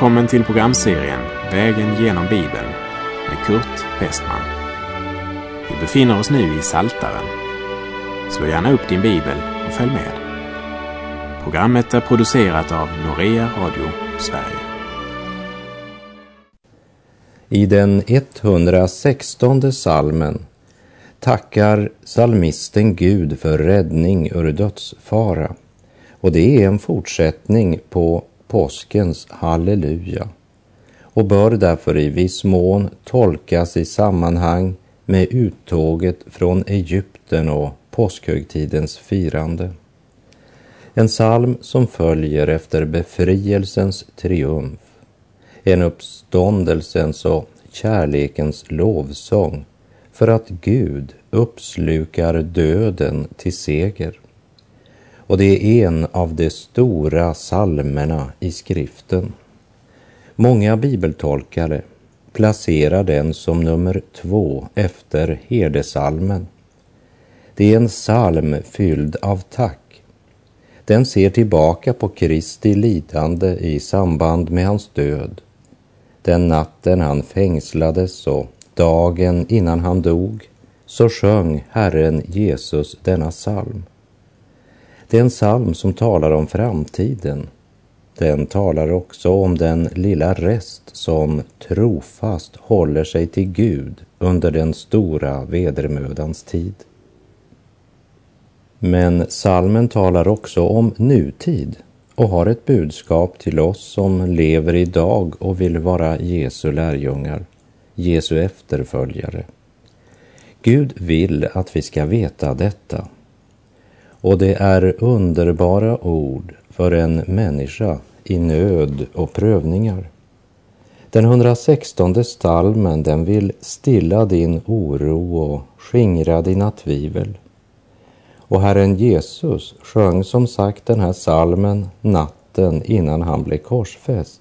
Välkommen till programserien Vägen genom Bibeln med Kurt Westman. Vi befinner oss nu i Saltaren. Slå gärna upp din bibel och följ med. Programmet är producerat av Norea Radio Sverige. I den 116 salmen tackar salmisten Gud för räddning ur dödsfara. Och det är en fortsättning på påskens halleluja och bör därför i viss mån tolkas i sammanhang med uttåget från Egypten och påskhögtidens firande. En psalm som följer efter befrielsens triumf, en uppståndelsens och kärlekens lovsång för att Gud uppslukar döden till seger och det är en av de stora salmerna i skriften. Många bibeltolkare placerar den som nummer två efter herdesalmen. Det är en psalm fylld av tack. Den ser tillbaka på Kristi lidande i samband med hans död. Den natten han fängslades och dagen innan han dog så sjöng Herren Jesus denna psalm. Det är en psalm som talar om framtiden. Den talar också om den lilla rest som trofast håller sig till Gud under den stora vedermödans tid. Men salmen talar också om nutid och har ett budskap till oss som lever idag och vill vara Jesu lärjungar, Jesu efterföljare. Gud vill att vi ska veta detta och det är underbara ord för en människa i nöd och prövningar. Den 116 stalmen den vill stilla din oro och skingra dina tvivel. Och Herren Jesus sjöng som sagt den här salmen natten innan han blev korsfäst.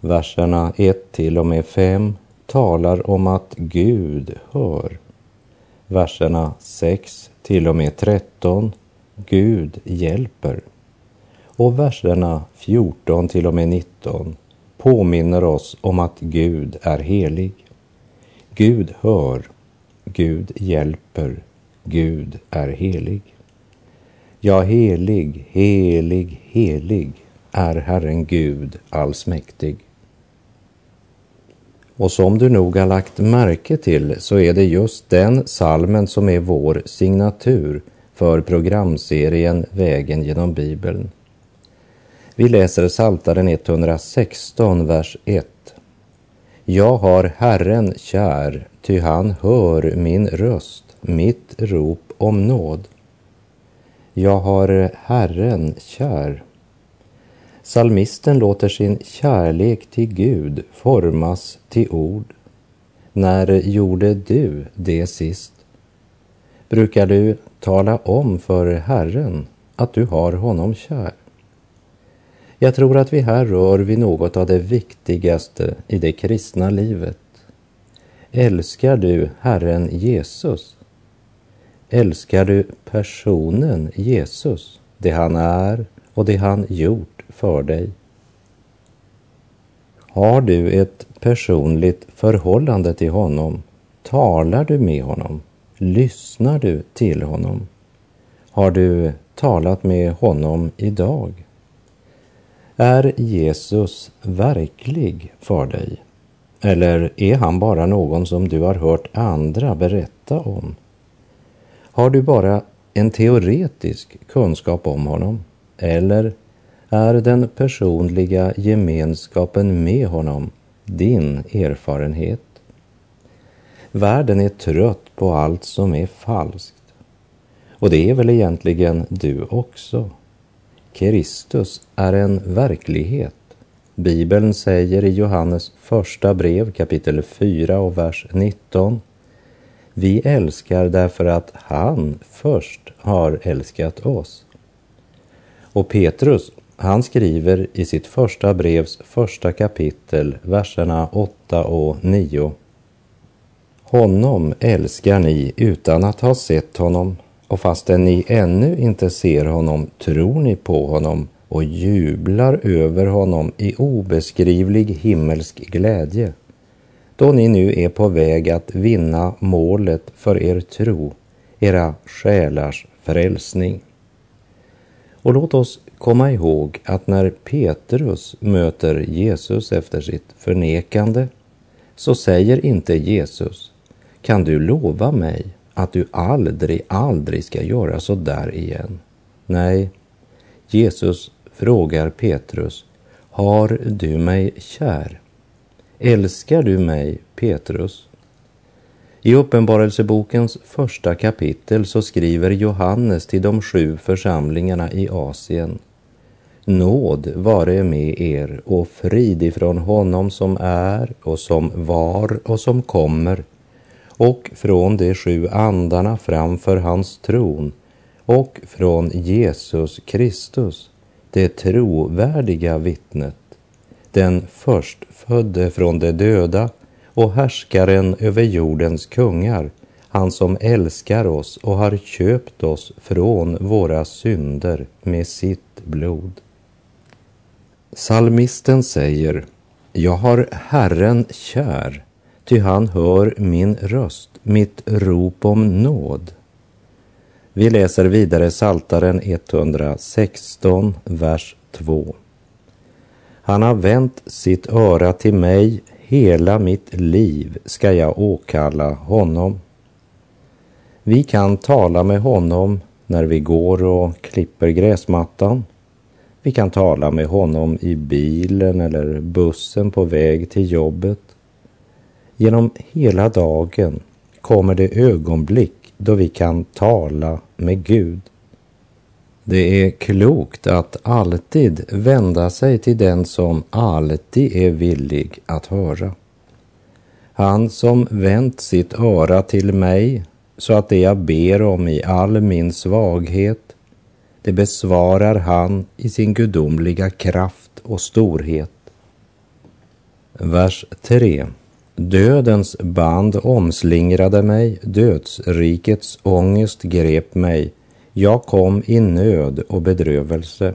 Verserna 1 till och med 5 talar om att Gud hör. Verserna 6 till och med 13, Gud hjälper. Och verserna 14 till och med 19 påminner oss om att Gud är helig. Gud hör, Gud hjälper, Gud är helig. Ja, helig, helig, helig är Herren Gud allsmäktig. Och som du nog har lagt märke till så är det just den salmen som är vår signatur för programserien Vägen genom Bibeln. Vi läser Saltaren 116, vers 1. Jag har Herren kär, ty han hör min röst, mitt rop om nåd. Jag har Herren kär. Salmisten låter sin kärlek till Gud formas till ord. När gjorde du det sist? Brukar du tala om för Herren att du har honom kär? Jag tror att vi här rör vid något av det viktigaste i det kristna livet. Älskar du Herren Jesus? Älskar du personen Jesus, det han är och det han gjort för dig? Har du ett personligt förhållande till honom? Talar du med honom? Lyssnar du till honom? Har du talat med honom idag? Är Jesus verklig för dig? Eller är han bara någon som du har hört andra berätta om? Har du bara en teoretisk kunskap om honom? Eller är den personliga gemenskapen med honom din erfarenhet. Världen är trött på allt som är falskt. Och det är väl egentligen du också. Kristus är en verklighet. Bibeln säger i Johannes första brev kapitel 4 och vers 19 Vi älskar därför att han först har älskat oss. Och Petrus han skriver i sitt första brevs första kapitel, verserna 8 och 9. Honom älskar ni utan att ha sett honom och fastän ni ännu inte ser honom tror ni på honom och jublar över honom i obeskrivlig himmelsk glädje då ni nu är på väg att vinna målet för er tro, era själars frälsning. Och låt oss komma ihåg att när Petrus möter Jesus efter sitt förnekande så säger inte Jesus, kan du lova mig att du aldrig, aldrig ska göra så där igen? Nej, Jesus frågar Petrus, har du mig kär? Älskar du mig, Petrus? I Uppenbarelsebokens första kapitel så skriver Johannes till de sju församlingarna i Asien. Nåd vare med er och frid ifrån honom som är och som var och som kommer och från de sju andarna framför hans tron och från Jesus Kristus, det trovärdiga vittnet, den förstfödde från de döda och härskaren över jordens kungar, han som älskar oss och har köpt oss från våra synder med sitt blod. Salmisten säger, jag har Herren kär, ty han hör min röst, mitt rop om nåd. Vi läser vidare Saltaren 116, vers 2. Han har vänt sitt öra till mig, hela mitt liv ska jag åkalla honom. Vi kan tala med honom när vi går och klipper gräsmattan. Vi kan tala med honom i bilen eller bussen på väg till jobbet. Genom hela dagen kommer det ögonblick då vi kan tala med Gud. Det är klokt att alltid vända sig till den som alltid är villig att höra. Han som vänt sitt öra till mig så att det jag ber om i all min svaghet, det besvarar han i sin gudomliga kraft och storhet. Vers 3 Dödens band omslingrade mig, dödsrikets ångest grep mig, jag kom i nöd och bedrövelse.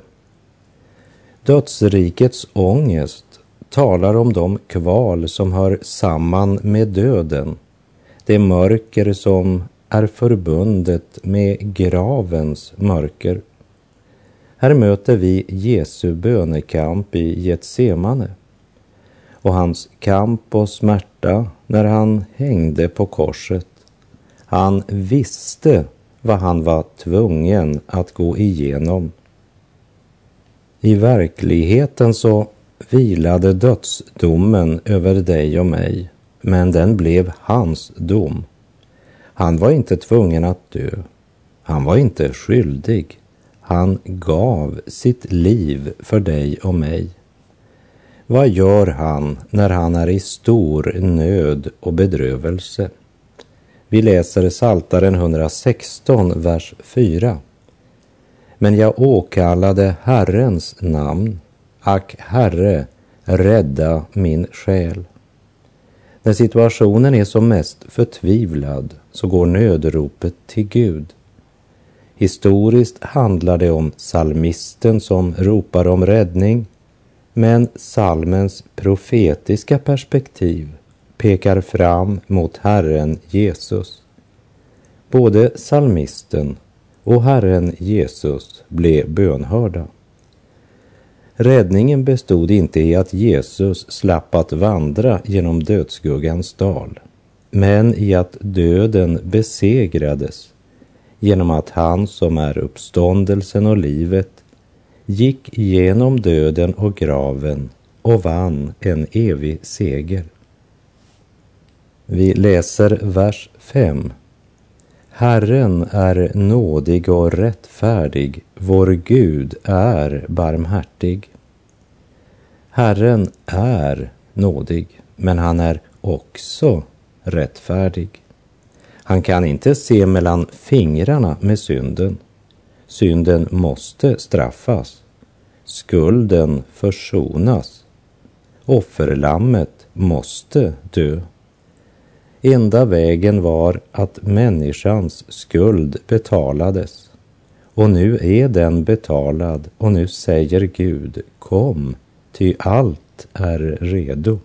Dödsrikets ångest talar om de kval som hör samman med döden, det mörker som är förbundet med gravens mörker. Här möter vi Jesu bönekamp i Getsemane och hans kamp och smärta när han hängde på korset. Han visste vad han var tvungen att gå igenom. I verkligheten så vilade dödsdomen över dig och mig, men den blev hans dom. Han var inte tvungen att dö. Han var inte skyldig. Han gav sitt liv för dig och mig. Vad gör han när han är i stor nöd och bedrövelse? Vi läser Saltaren 116, vers 4. Men jag åkallade Herrens namn. Ack, Herre, rädda min själ. När situationen är som mest förtvivlad så går nödropet till Gud. Historiskt handlar det om salmisten som ropar om räddning men salmens profetiska perspektiv pekar fram mot Herren Jesus. Både salmisten och Herren Jesus blev bönhörda. Räddningen bestod inte i att Jesus slapp att vandra genom dödsskuggans dal, men i att döden besegrades genom att han som är uppståndelsen och livet gick genom döden och graven och vann en evig seger. Vi läser vers 5. Herren är nådig och rättfärdig, vår Gud är barmhärtig. Herren är nådig, men han är också rättfärdig. Han kan inte se mellan fingrarna med synden. Synden måste straffas. Skulden försonas. Offerlammet måste dö. Enda vägen var att människans skuld betalades Och nu är den betalad och nu säger Gud, kom, ty allt är redo.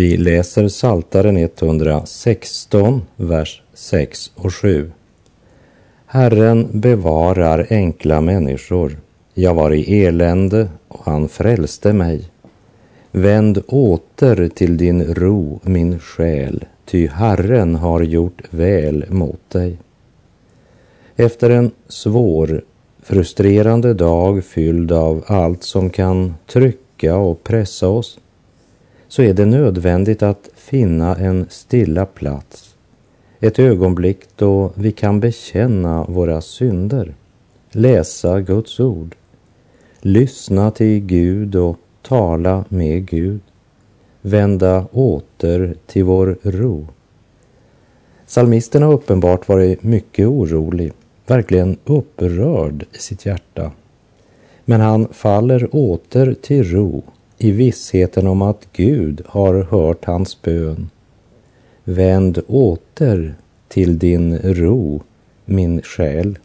Vi läser Saltaren 116, vers 6 och 7. Herren bevarar enkla människor. Jag var i elände och han frälste mig. Vänd åter till din ro, min själ, ty Herren har gjort väl mot dig. Efter en svår, frustrerande dag fylld av allt som kan trycka och pressa oss så är det nödvändigt att finna en stilla plats, ett ögonblick då vi kan bekänna våra synder, läsa Guds ord, lyssna till Gud och tala med Gud, vända åter till vår ro. Salmisten har uppenbart varit mycket orolig, verkligen upprörd i sitt hjärta. Men han faller åter till ro i vissheten om att Gud har hört hans bön. Vänd åter till din ro, min själ.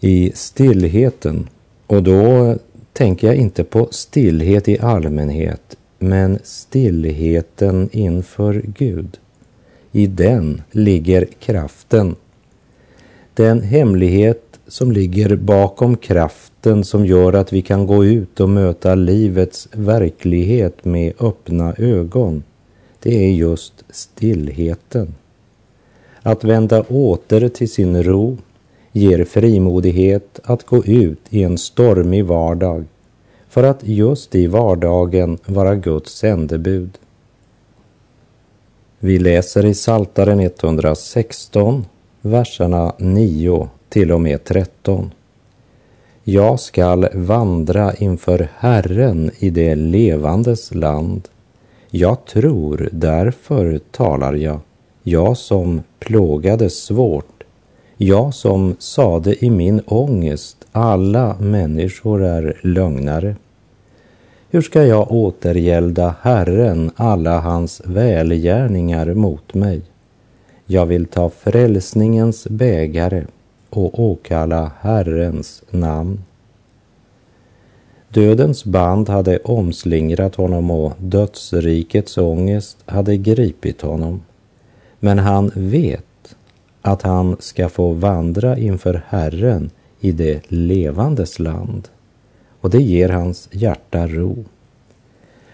I stillheten, och då tänker jag inte på stillhet i allmänhet, men stillheten inför Gud. I den ligger kraften. Den hemlighet som ligger bakom kraften som gör att vi kan gå ut och möta livets verklighet med öppna ögon, det är just stillheten. Att vända åter till sin ro ger frimodighet att gå ut i en stormig vardag för att just i vardagen vara Guds sändebud. Vi läser i Saltaren 116, verserna 9 till och med 13. Jag skall vandra inför Herren i det levandes land. Jag tror, därför talar jag, jag som plågades svårt, jag som sade i min ångest, alla människor är lögnare. Hur ska jag återgälda Herren alla hans välgärningar mot mig? Jag vill ta frälsningens bägare och åkalla Herrens namn. Dödens band hade omslingrat honom och dödsrikets ångest hade gripit honom. Men han vet att han ska få vandra inför Herren i det levandes land och det ger hans hjärta ro.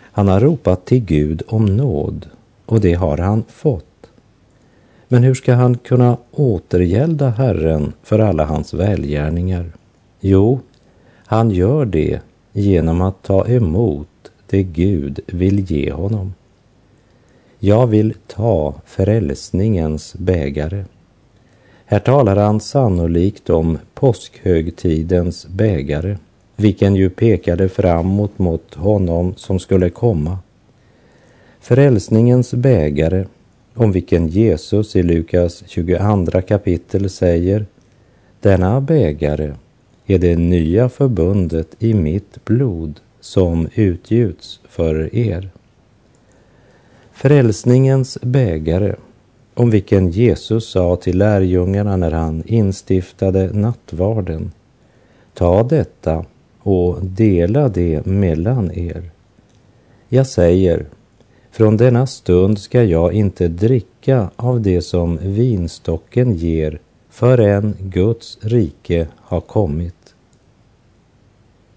Han har ropat till Gud om nåd och det har han fått. Men hur ska han kunna återgälda Herren för alla hans välgärningar? Jo, han gör det genom att ta emot det Gud vill ge honom. Jag vill ta frälsningens bägare. Här talar han sannolikt om påskhögtidens bägare, vilken ju pekade framåt mot honom som skulle komma. Frälsningens bägare om vilken Jesus i Lukas 22 kapitel säger Denna bägare är det nya förbundet i mitt blod som utgjuts för er. Frälsningens bägare, om vilken Jesus sa till lärjungarna när han instiftade nattvarden. Ta detta och dela det mellan er. Jag säger, från denna stund ska jag inte dricka av det som vinstocken ger förrän Guds rike har kommit.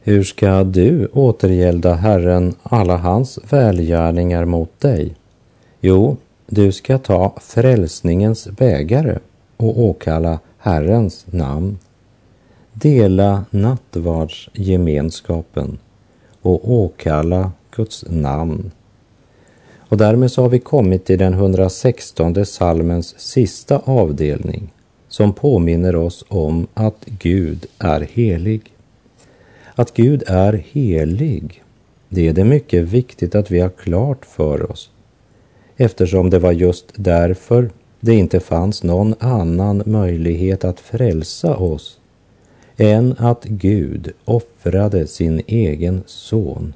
Hur ska du återgälda Herren alla hans välgärningar mot dig? Jo, du ska ta frälsningens bägare och åkalla Herrens namn. Dela nattvardsgemenskapen och åkalla Guds namn och därmed så har vi kommit till den 116 salmens sista avdelning som påminner oss om att Gud är helig. Att Gud är helig, det är det mycket viktigt att vi har klart för oss eftersom det var just därför det inte fanns någon annan möjlighet att frälsa oss än att Gud offrade sin egen son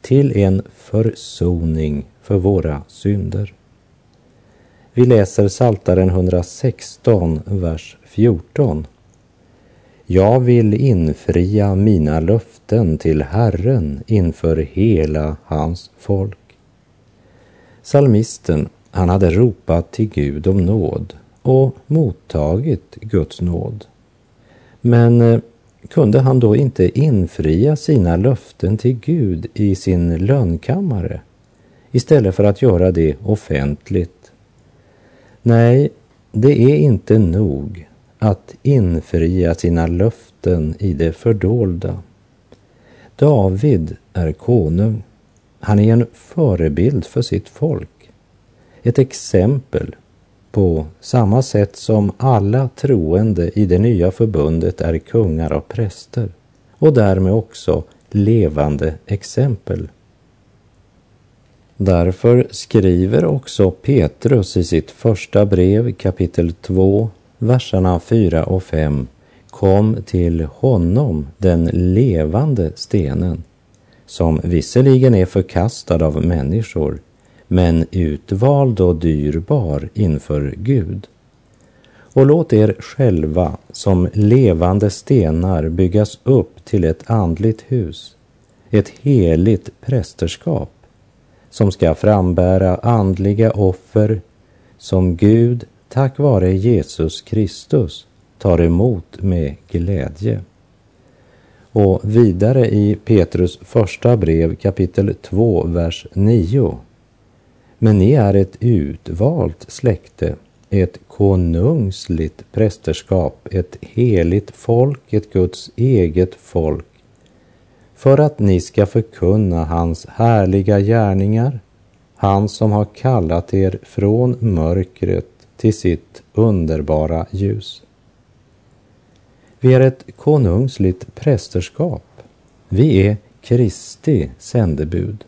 till en försoning för våra synder. Vi läser Saltaren 116, vers 14. Jag vill infria mina löften till Herren inför hela hans folk. Salmisten, han hade ropat till Gud om nåd och mottagit Guds nåd. Men eh, kunde han då inte infria sina löften till Gud i sin lönkammare istället för att göra det offentligt? Nej, det är inte nog att infria sina löften i det fördolda. David är konung. Han är en förebild för sitt folk. Ett exempel på samma sätt som alla troende i det nya förbundet är kungar och präster och därmed också levande exempel. Därför skriver också Petrus i sitt första brev kapitel 2, verserna 4 och 5 Kom till honom, den levande stenen, som visserligen är förkastad av människor, men utvald och dyrbar inför Gud. Och låt er själva som levande stenar byggas upp till ett andligt hus, ett heligt prästerskap, som ska frambära andliga offer som Gud tack vare Jesus Kristus tar emot med glädje. Och vidare i Petrus första brev kapitel 2, vers 9 men ni är ett utvalt släkte, ett konungsligt prästerskap, ett heligt folk, ett Guds eget folk, för att ni ska förkunna hans härliga gärningar, han som har kallat er från mörkret till sitt underbara ljus. Vi är ett konungsligt prästerskap. Vi är Kristi sändebud.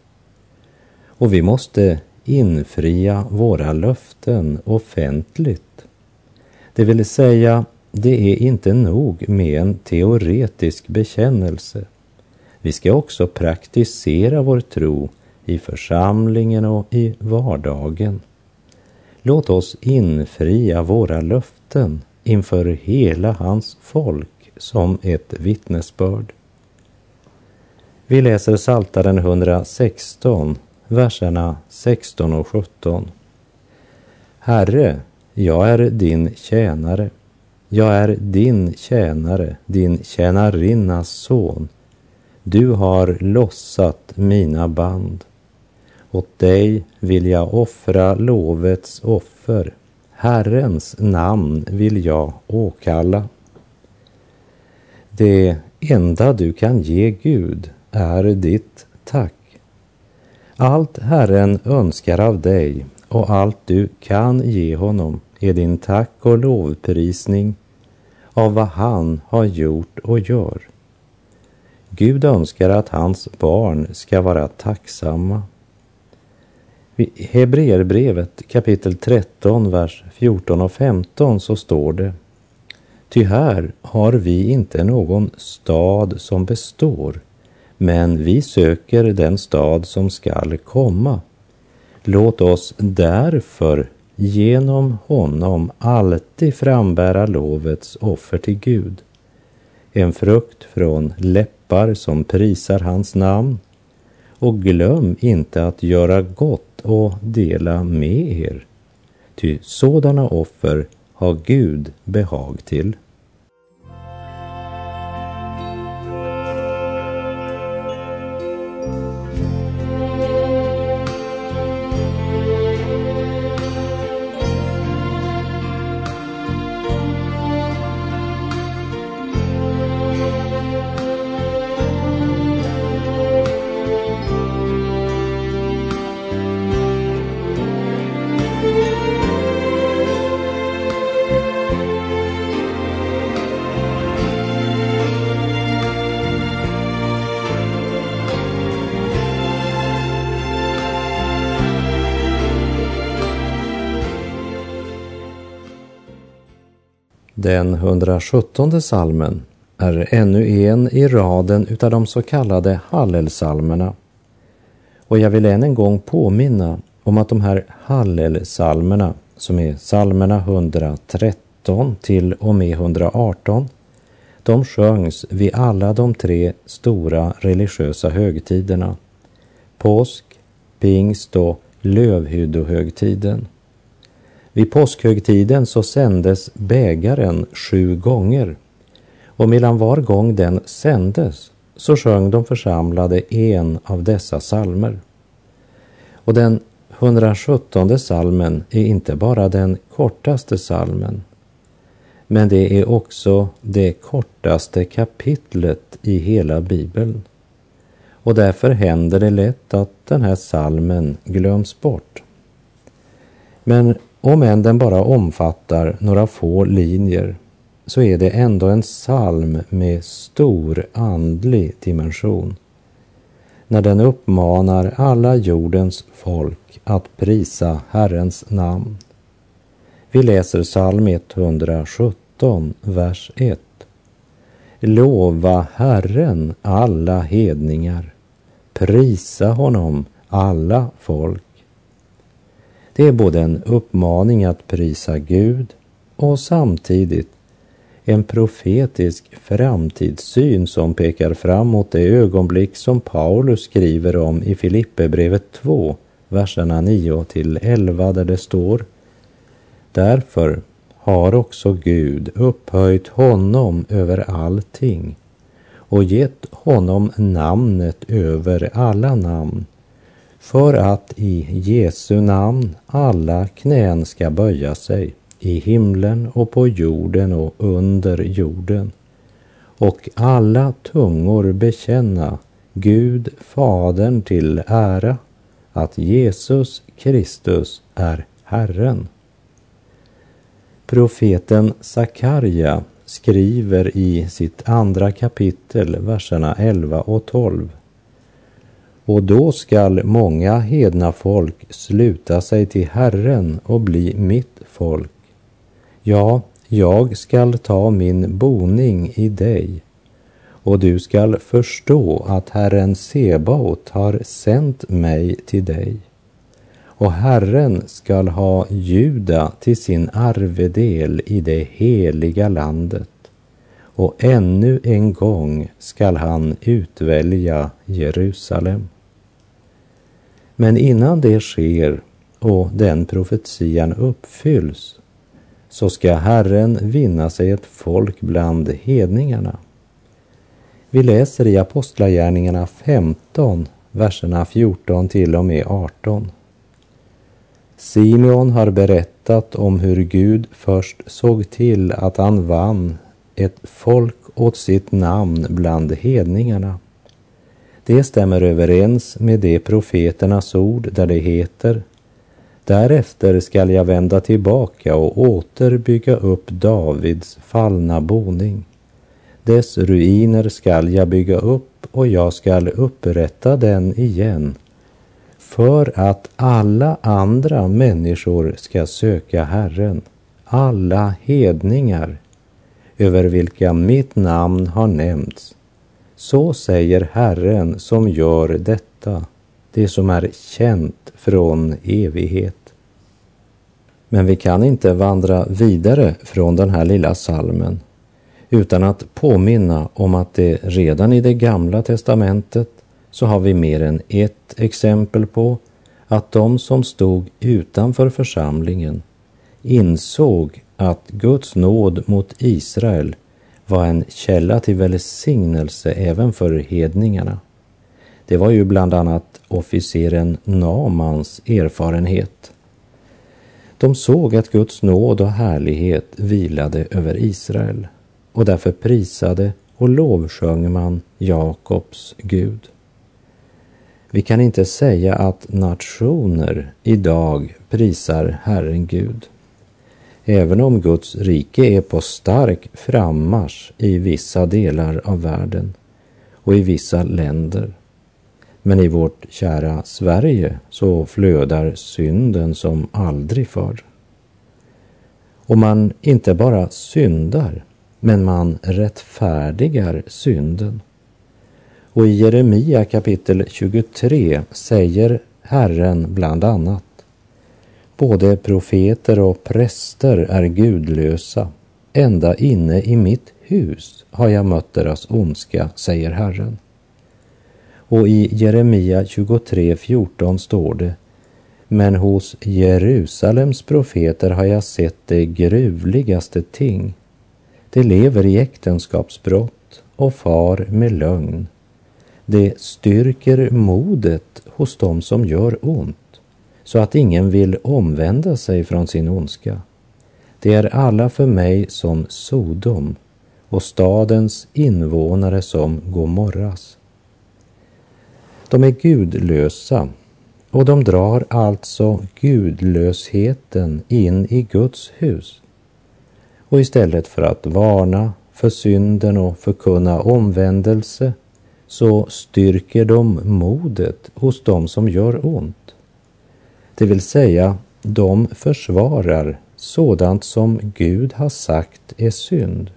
Och vi måste infria våra löften offentligt. Det vill säga, det är inte nog med en teoretisk bekännelse. Vi ska också praktisera vår tro i församlingen och i vardagen. Låt oss infria våra löften inför hela hans folk som ett vittnesbörd. Vi läser Saltaren 116 verserna 16 och 17. Herre, jag är din tjänare. Jag är din tjänare, din tjänarinnas son. Du har lossat mina band. Åt dig vill jag offra lovets offer. Herrens namn vill jag åkalla. Det enda du kan ge Gud är ditt tack. Allt Herren önskar av dig och allt du kan ge honom är din tack och lovprisning av vad han har gjort och gör. Gud önskar att hans barn ska vara tacksamma. I Hebreerbrevet kapitel 13, vers 14 och 15 så står det Ty här har vi inte någon stad som består, men vi söker den stad som skall komma. Låt oss därför genom honom alltid frambära lovets offer till Gud. En frukt från läppar som prisar hans namn. Och glöm inte att göra gott och dela med er. Ty sådana offer har Gud behag till. Den 117 salmen är ännu en i raden utav de så kallade hallelsalmerna. Och jag vill än en gång påminna om att de här hallelsalmerna, som är salmerna 113 till och med 118, de sjöngs vid alla de tre stora religiösa högtiderna, påsk, pingst och lövhyddohögtiden. Vid påskhögtiden så sändes bägaren sju gånger och mellan var gång den sändes så sjöng de församlade en av dessa salmer. Och den 117 salmen är inte bara den kortaste salmen, men det är också det kortaste kapitlet i hela Bibeln. Och därför händer det lätt att den här salmen glöms bort. Men om än den bara omfattar några få linjer så är det ändå en psalm med stor andlig dimension. När den uppmanar alla jordens folk att prisa Herrens namn. Vi läser psalm 117, vers 1. Lova Herren alla hedningar, prisa honom alla folk. Det är både en uppmaning att prisa Gud och samtidigt en profetisk framtidssyn som pekar fram mot det ögonblick som Paulus skriver om i Filipperbrevet 2, verserna 9 till 11 där det står Därför har också Gud upphöjt honom över allting och gett honom namnet över alla namn för att i Jesu namn alla knän ska böja sig i himlen och på jorden och under jorden och alla tungor bekänna Gud Fadern till ära att Jesus Kristus är Herren. Profeten Sakarja skriver i sitt andra kapitel, verserna 11 och 12. Och då skall många hedna folk sluta sig till Herren och bli mitt folk. Ja, jag skall ta min boning i dig och du skall förstå att Herren Sebaot har sänt mig till dig. Och Herren skall ha Juda till sin arvedel i det heliga landet och ännu en gång skall han utvälja Jerusalem. Men innan det sker och den profetian uppfylls så ska Herren vinna sig ett folk bland hedningarna. Vi läser i Apostlagärningarna 15, verserna 14 till och med 18. Simeon har berättat om hur Gud först såg till att han vann ett folk åt sitt namn bland hedningarna. Det stämmer överens med de profeternas ord där det heter Därefter skall jag vända tillbaka och åter bygga upp Davids fallna boning. Dess ruiner skall jag bygga upp och jag skall upprätta den igen för att alla andra människor ska söka Herren, alla hedningar över vilka mitt namn har nämnts. Så säger Herren som gör detta det som är känt från evighet. Men vi kan inte vandra vidare från den här lilla salmen utan att påminna om att det redan i det gamla testamentet så har vi mer än ett exempel på att de som stod utanför församlingen insåg att Guds nåd mot Israel var en källa till välsignelse även för hedningarna. Det var ju bland annat officeren Namans erfarenhet. De såg att Guds nåd och härlighet vilade över Israel och därför prisade och lovsjöng man Jakobs Gud. Vi kan inte säga att nationer idag prisar Herren Gud. Även om Guds rike är på stark frammarsch i vissa delar av världen och i vissa länder men i vårt kära Sverige så flödar synden som aldrig förr. Och man inte bara syndar, men man rättfärdigar synden. Och i Jeremia kapitel 23 säger Herren bland annat Både profeter och präster är gudlösa. Ända inne i mitt hus har jag mött deras ondska, säger Herren. Och i Jeremia 23.14 står det Men hos Jerusalems profeter har jag sett det gruvligaste ting. De lever i äktenskapsbrott och far med lögn. Det styrker modet hos dem som gör ont så att ingen vill omvända sig från sin ondska. Det är alla för mig som Sodom och stadens invånare som Gomorras. De är gudlösa och de drar alltså gudlösheten in i Guds hus. Och istället för att varna för synden och förkunna omvändelse så styrker de modet hos dem som gör ont. Det vill säga, de försvarar sådant som Gud har sagt är synd.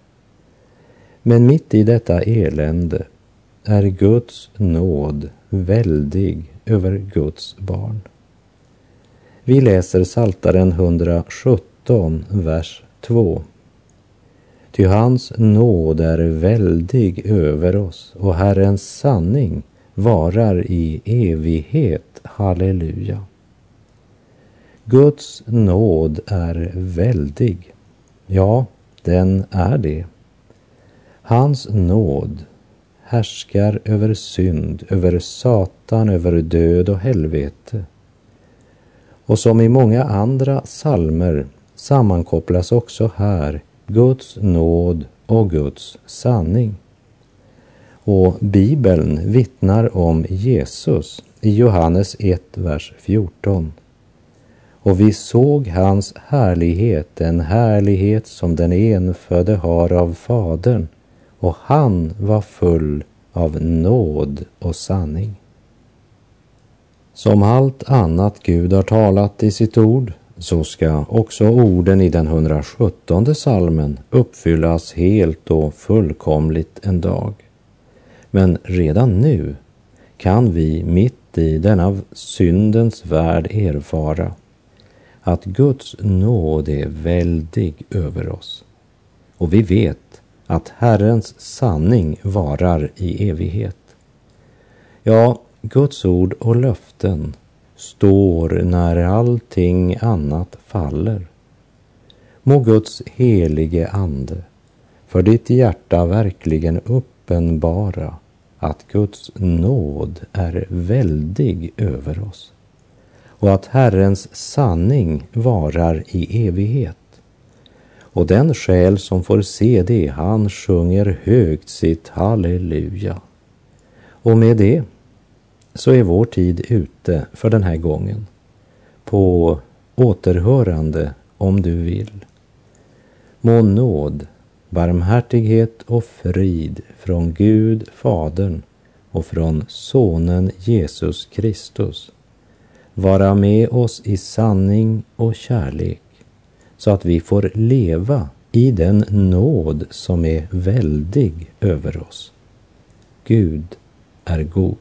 Men mitt i detta elände är Guds nåd väldig över Guds barn. Vi läser Saltaren 117, vers 2. Ty hans nåd är väldig över oss och Herrens sanning varar i evighet. Halleluja. Guds nåd är väldig. Ja, den är det. Hans nåd härskar över synd, över Satan, över död och helvete. Och som i många andra salmer sammankopplas också här Guds nåd och Guds sanning. Och Bibeln vittnar om Jesus i Johannes 1, vers 14 och vi såg hans härlighet, en härlighet som den enfödde har av Fadern, och han var full av nåd och sanning. Som allt annat Gud har talat i sitt ord så ska också orden i den 117 salmen uppfyllas helt och fullkomligt en dag. Men redan nu kan vi mitt i denna syndens värld erfara att Guds nåd är väldig över oss. Och vi vet att Herrens sanning varar i evighet. Ja, Guds ord och löften står när allting annat faller. Må Guds helige Ande för ditt hjärta verkligen uppenbara att Guds nåd är väldig över oss och att Herrens sanning varar i evighet. Och den själ som får se det, han sjunger högt sitt halleluja. Och med det så är vår tid ute för den här gången. På återhörande om du vill. Må nåd, barmhärtighet och frid från Gud Fadern och från Sonen Jesus Kristus vara med oss i sanning och kärlek så att vi får leva i den nåd som är väldig över oss. Gud är god.